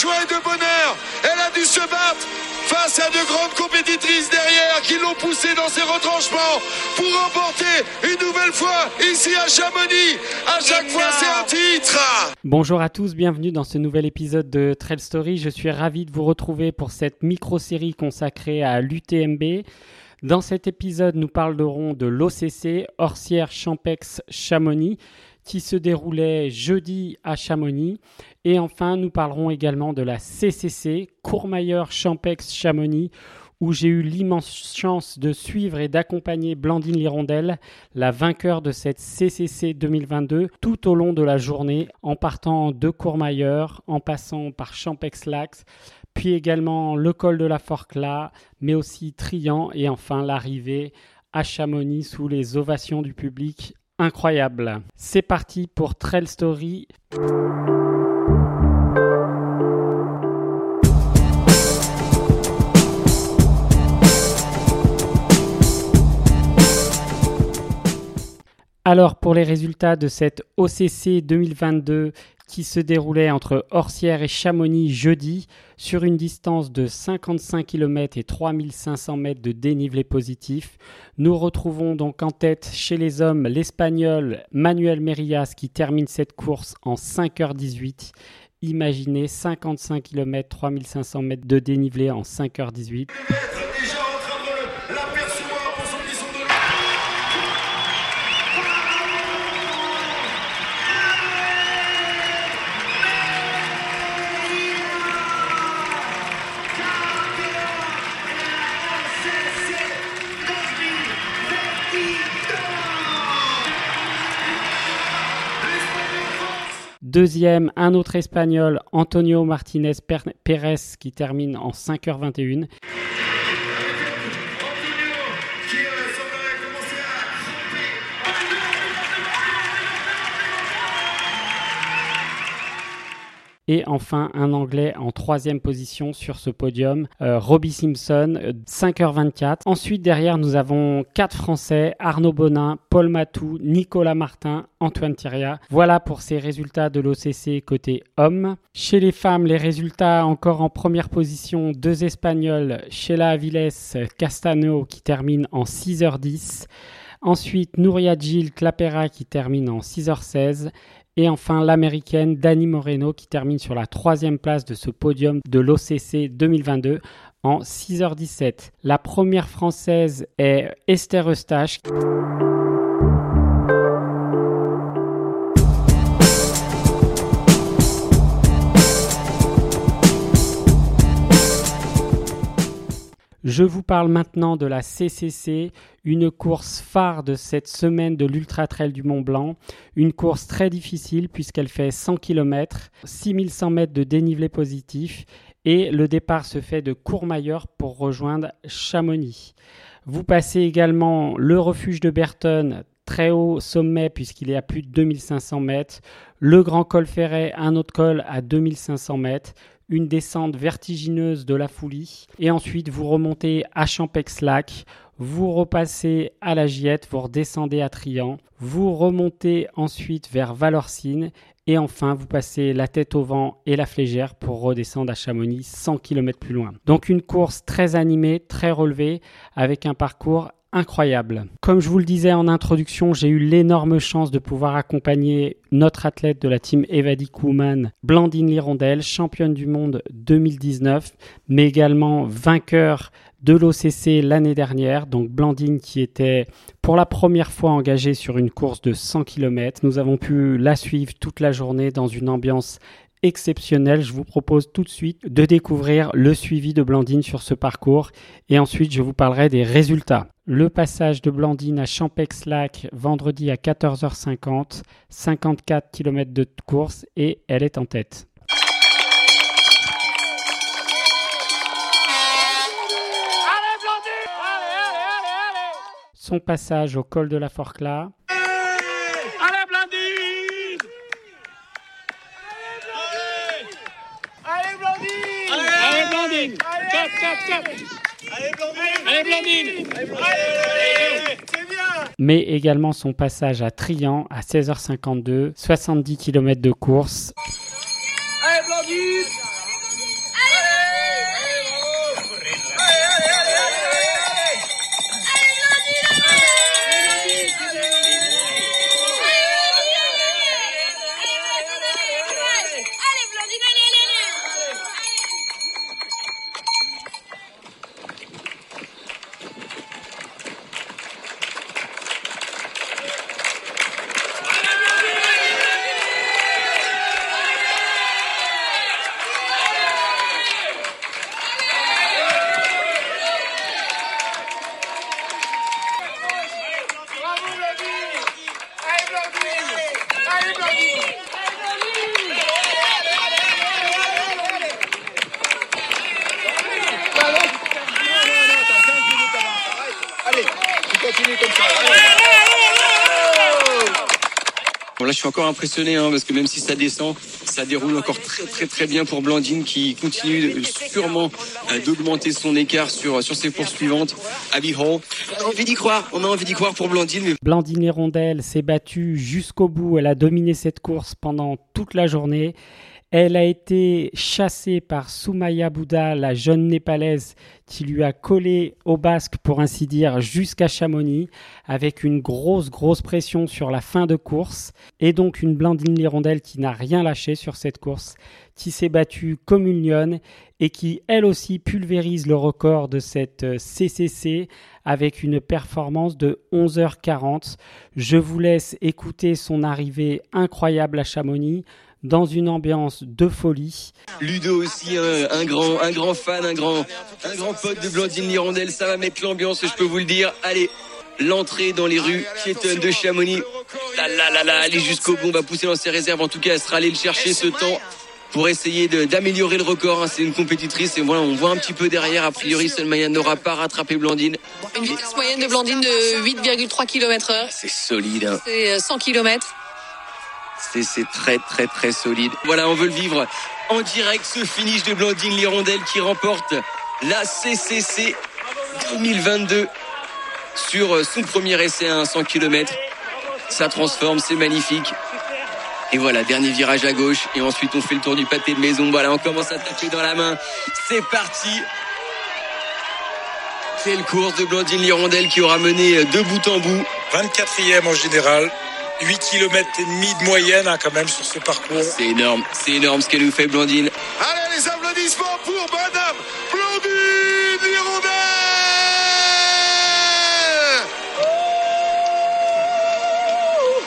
Joie et de bonheur, elle a dû se battre face à de grandes compétitrices derrière qui l'ont poussée dans ses retranchements pour remporter une nouvelle fois ici à Chamonix. À chaque fois, c'est un titre Bonjour à tous, bienvenue dans ce nouvel épisode de Trail Story. Je suis ravi de vous retrouver pour cette micro-série consacrée à l'UTMB. Dans cet épisode, nous parlerons de l'OCC, Orsière Champex Chamonix, qui se déroulait jeudi à Chamonix. Et enfin, nous parlerons également de la CCC, Courmayeur Champex Chamonix, où j'ai eu l'immense chance de suivre et d'accompagner Blandine Lirondelle, la vainqueur de cette CCC 2022, tout au long de la journée, en partant de Courmayeur, en passant par Champex-Lax, puis également le col de la Forclaz, mais aussi Trian, et enfin l'arrivée à Chamonix sous les ovations du public. Incroyable. C'est parti pour Trail Story. Alors pour les résultats de cette OCC 2022 qui se déroulait entre Orsières et Chamonix jeudi sur une distance de 55 km et 3500 mètres de dénivelé positif. Nous retrouvons donc en tête chez les hommes l'Espagnol Manuel Merillas qui termine cette course en 5h18. Imaginez 55 km 3500 mètres de dénivelé en 5h18. Deuxième, un autre espagnol, Antonio Martinez Pérez, qui termine en 5h21. Et enfin, un Anglais en troisième position sur ce podium, euh, Robbie Simpson, euh, 5h24. Ensuite, derrière, nous avons quatre Français, Arnaud Bonin, Paul Matou, Nicolas Martin, Antoine Thieria. Voilà pour ces résultats de l'OCC côté homme. Chez les femmes, les résultats encore en première position, deux Espagnols, Sheila Aviles, Castano qui termine en 6h10. Ensuite, Nouria Gil Clapera qui termine en 6h16. Et enfin, l'américaine Dani Moreno qui termine sur la troisième place de ce podium de l'OCC 2022 en 6h17. La première française est Esther Eustache. Je vous parle maintenant de la CCC, une course phare de cette semaine de l'Ultra Trail du Mont Blanc. Une course très difficile puisqu'elle fait 100 km, 6100 mètres de dénivelé positif et le départ se fait de Courmayeur pour rejoindre Chamonix. Vous passez également le refuge de Berton, très haut sommet puisqu'il est à plus de 2500 mètres, le grand col ferret, un autre col à 2500 mètres, une descente vertigineuse de la Foulie, et ensuite vous remontez à Champex-Lac, vous repassez à la Giette, vous redescendez à Trian, vous remontez ensuite vers Valorcine, et enfin vous passez la tête au vent et la flégère pour redescendre à Chamonix 100 km plus loin. Donc une course très animée, très relevée, avec un parcours incroyable. Comme je vous le disais en introduction, j'ai eu l'énorme chance de pouvoir accompagner notre athlète de la team Evadi Kuhlmann, Blandine Lirondelle, championne du monde 2019, mais également vainqueur de l'OCC l'année dernière. Donc Blandine qui était pour la première fois engagée sur une course de 100 km. Nous avons pu la suivre toute la journée dans une ambiance exceptionnelle. Je vous propose tout de suite de découvrir le suivi de Blandine sur ce parcours et ensuite je vous parlerai des résultats. Le passage de Blandine à Champex-Lac vendredi à 14h50, 54 km de course et elle est en tête. Son passage au col de la Forclaz. Allez Blandine Allez Blandine Allez Blandine Top, top, top Allez Blandine Allez Blandine Allez C'est bien mais également son passage à Trian à 16h52, 70 km de course. Bon, là, je suis encore impressionné hein, parce que même si ça descend, ça déroule encore très très très bien pour Blandine qui continue sûrement euh, d'augmenter son écart sur sur ses poursuivantes. Abby Hall, on a envie d'y croire, on a envie d'y croire pour Blandine, Blandine Hirondelle s'est battue jusqu'au bout. Elle a dominé cette course pendant toute la journée. Elle a été chassée par Soumaya Bouddha, la jeune népalaise qui lui a collé au basque, pour ainsi dire, jusqu'à Chamonix, avec une grosse, grosse pression sur la fin de course. Et donc une Blandine Hirondelle qui n'a rien lâché sur cette course, qui s'est battue comme une lionne et qui, elle aussi, pulvérise le record de cette euh, CCC avec une performance de 11h40. Je vous laisse écouter son arrivée incroyable à Chamonix dans une ambiance de folie. Ludo aussi un, un grand un grand fan, un grand un grand pote de Blandine Hirondelle, ça va mettre l'ambiance, je peux vous le dire. Allez, l'entrée dans les rues piétonnes de Chamonix. Là là là là, aller jusqu'au bout, on va pousser dans ses réserves. En tout cas, elle sera allée le chercher ce temps pour essayer d'améliorer le record. hein. C'est une compétitrice et voilà, on voit un petit peu derrière. A priori, Selmaya n'aura pas rattrapé Blandine. Une vitesse moyenne de Blandine de 8,3 km heure. C'est solide. hein. C'est euh, 100 km. C'est très très très solide. Voilà, on veut le vivre en direct ce finish de Blandine Lirondelle qui remporte la CCC 2022 sur euh, son premier essai à 100 km. Ça transforme, c'est magnifique. Et voilà, dernier virage à gauche. Et ensuite, on fait le tour du pâté de maison. Voilà, on commence à taper dans la main. C'est parti. Quelle course de Blandine Lirondelle qui aura mené euh, de bout en bout. 24e en général, 8 km et demi de moyenne hein, quand même sur ce parcours. C'est énorme, c'est énorme ce qu'elle nous fait Blandine. Allez, les applaudissements pour Madame Blondine Hirondelle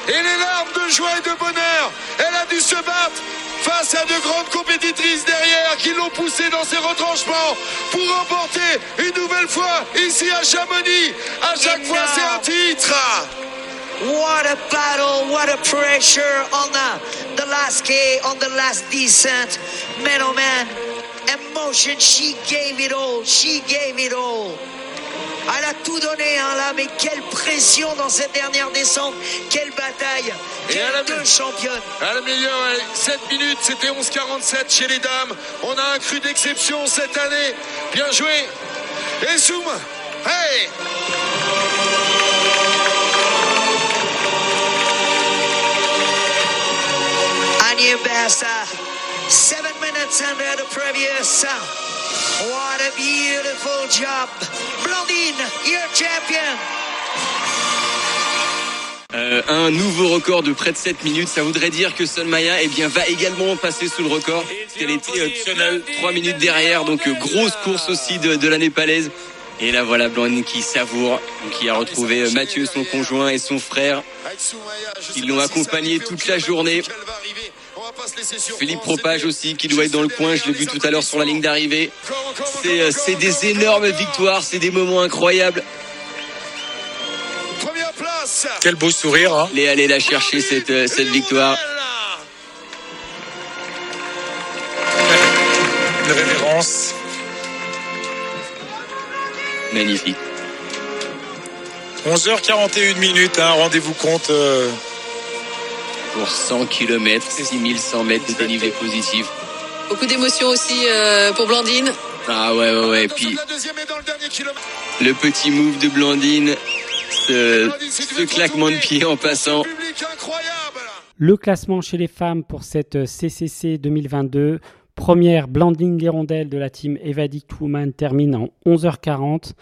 Et les larmes de joie et de bonheur, elle a dû se battre face à de grandes compétitrices derrière qui l'ont poussée dans ses retranchements pour remporter une nouvelle fois ici à Chamonix. À chaque fois, c'est un titre. What a battle, what a pressure on the, the last K, on the last descent. Man, oh man, emotion, she gave it all, she gave it all. Elle a tout donné, hein, là, mais quelle pression dans cette dernière descente, quelle bataille, Et elle a quelles mis- deux championnes. À la meilleure, ouais, 7 minutes, c'était 11,47 chez les dames. On a un cru d'exception cette année. Bien joué. Et zoom. Hey Un nouveau record de près de 7 minutes. Ça voudrait dire que Solmaya eh va également passer sous le record. Elle était euh, 3 minutes derrière, donc euh, grosse course aussi de, la népalaise. Et là voilà Blandine qui savoure, qui a retrouvé euh, Mathieu, son conjoint, et son frère. Ils l'ont accompagné toute la journée. Philippe Propage aussi, qui doit être dans le coin. Je l'ai vu tout à l'heure sur la ligne d'arrivée. C'est euh, c'est des énormes victoires, c'est des moments incroyables. Première place. Quel beau sourire. Hein. Elle est allée la chercher cette, euh, cette victoire. Une révérence. Magnifique. 11h41 minutes, hein, rendez-vous compte. euh, Pour 100 km, 6100 mètres de dénivelé positif. Beaucoup d'émotions aussi euh, pour Blandine. Ah ouais, ouais, ouais. Et puis la deuxième est dans le dernier kilomètre. le petit move de Blandine, ce, claquement de pied en passant. Le classement chez les femmes pour cette CCC 2022. Première, Blandine Lirondelle de la team Evadict Woman termine en 11h40.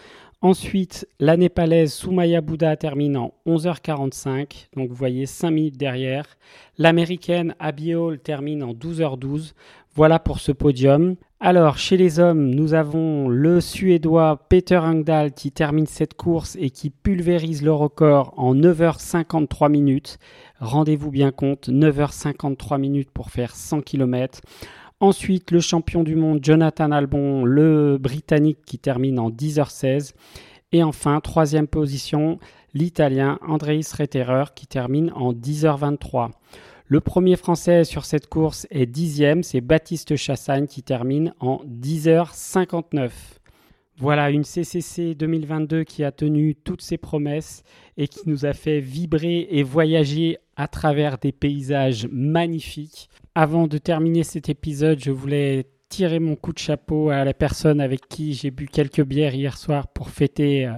Ensuite, la népalaise Soumaya Bouddha termine en 11h45. Donc vous voyez 5 minutes derrière. L'américaine Abby Hall termine en 12h12. Voilà pour ce podium. Alors, chez les hommes, nous avons le Suédois Peter Engdahl qui termine cette course et qui pulvérise le record en 9h53 minutes. Rendez-vous bien compte, 9h53 minutes pour faire 100 km. Ensuite, le champion du monde Jonathan Albon, le Britannique qui termine en 10h16. Et enfin, troisième position, l'Italien Andreis Retterer qui termine en 10h23. Le premier Français sur cette course est dixième, c'est Baptiste Chassagne qui termine en 10h59. Voilà une CCC 2022 qui a tenu toutes ses promesses et qui nous a fait vibrer et voyager à travers des paysages magnifiques. Avant de terminer cet épisode, je voulais tirer mon coup de chapeau à la personne avec qui j'ai bu quelques bières hier soir pour fêter euh,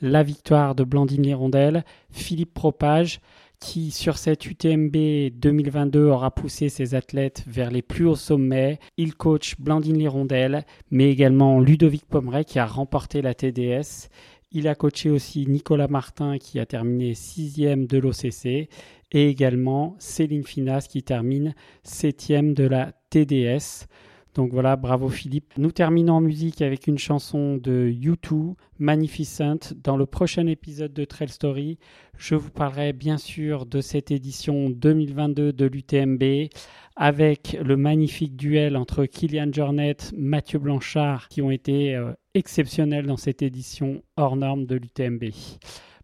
la victoire de Blandine Lirondelle, Philippe Propage, qui sur cette UTMB 2022 aura poussé ses athlètes vers les plus hauts sommets. Il coach Blandine Lirondelle, mais également Ludovic Pomeray qui a remporté la TDS. Il a coaché aussi Nicolas Martin qui a terminé sixième de l'OCC et également Céline Finas qui termine septième de la TDS. Donc voilà, bravo Philippe. Nous terminons en musique avec une chanson de U2, Magnificent. Dans le prochain épisode de Trail Story, je vous parlerai bien sûr de cette édition 2022 de l'UTMB avec le magnifique duel entre Kylian Jornet, Mathieu Blanchard qui ont été euh, exceptionnels dans cette édition hors norme de l'UTMB.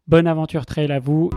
Bonne aventure trail à vous.